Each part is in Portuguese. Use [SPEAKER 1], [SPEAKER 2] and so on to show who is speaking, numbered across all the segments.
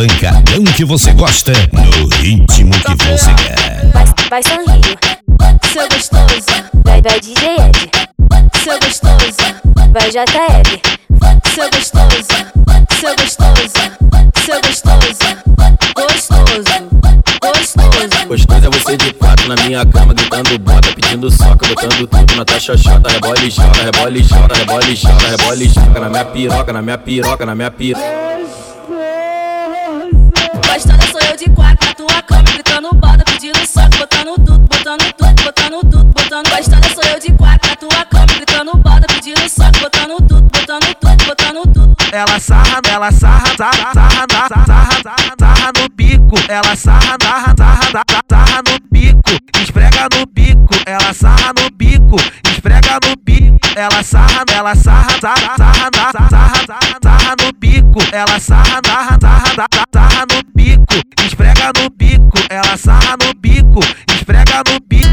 [SPEAKER 1] pancadão que você gosta, no ritmo que você quer.
[SPEAKER 2] Vai, vai sorrir, seu gostoso. Vai, vai DJ Ed, seu gostoso. Vai JL, seu gostoso. Seu gostoso, seu gostoso. Gostoso, gostoso.
[SPEAKER 3] Gostoso é você de quatro na minha cama, gritando bota, pedindo soca, botando tudo na tua xoxota. Rebola e joga, rebola e joga, rebola e joga, rebola e joga. Na minha piroca, na minha piroca, na minha piroca.
[SPEAKER 2] Gostosa sou eu de quatro na tua cama, gritando bota, pedindo soco, botando tudo, botando tudo, botando tudo, botando. Gostosa sou eu de quatro na tua cama, gritando bota, pedindo soco, botando tudo, botando tudo, botando tudo.
[SPEAKER 4] Ela sarra, ela sarra, sarra, sarra, sarra, sarra, sarra no bico. Ela sarra, sarra, sarra, sarra, no bico. Esfrega no bico. Ela sarra no bico. Esfrega no bico. Ela sarra, ela sarra, sarra, sarra, sarra, sarra, no bico. Ela sarra, sarra, sarra. Esfrega no bico. Ela sarra no bico. Esfrega no bico.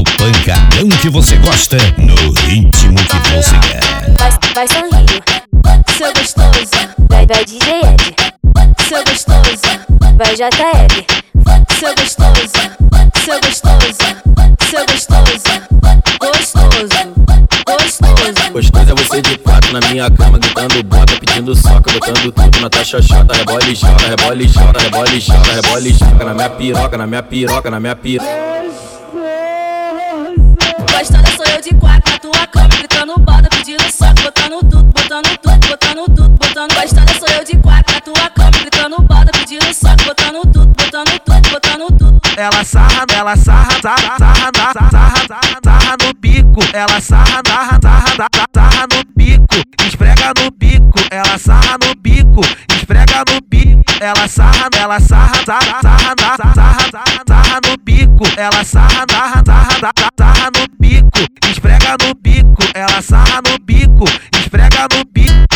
[SPEAKER 1] O pancadão que você gosta, no ritmo que você quer.
[SPEAKER 2] Vai, vai sorrir, seu gostoso. Vai, vai DJ Ed, seu gostoso. Vai JL, seu gostoso. Seu gostoso, seu gostoso.
[SPEAKER 3] Minha cama, gritando bota, pedindo soca, botando tudo na tua xoxota. Rebola e joga, rebola e joga, rebola e joga, rebola e joga. Na minha piroca, na minha piroca, na minha piroca.
[SPEAKER 2] Gostosa sou eu de quatro na tua cama, gritando bota, pedindo soco, botando tudo, botando tudo, botando tudo, botando. Gostosa sou eu de quatro na tua cama, gritando bota, pedindo soco, botando tudo, botando tudo, botando tudo.
[SPEAKER 4] Ela sarra, ela sarra, sarra, sarra, sarra, sarra, sarra no bico. Ela sarra, sarra, sarra, sarra, sarra. No bico. Ela sarra no bico. Esfrega no bico. Ela sarra, ela sarra, sarra, sarra, sarra, sarra, sarra no bico. Ela sarra, sarra, sarra, sarra no bico. Esfrega no bico. Ela sarra no bico. Esfrega no bico.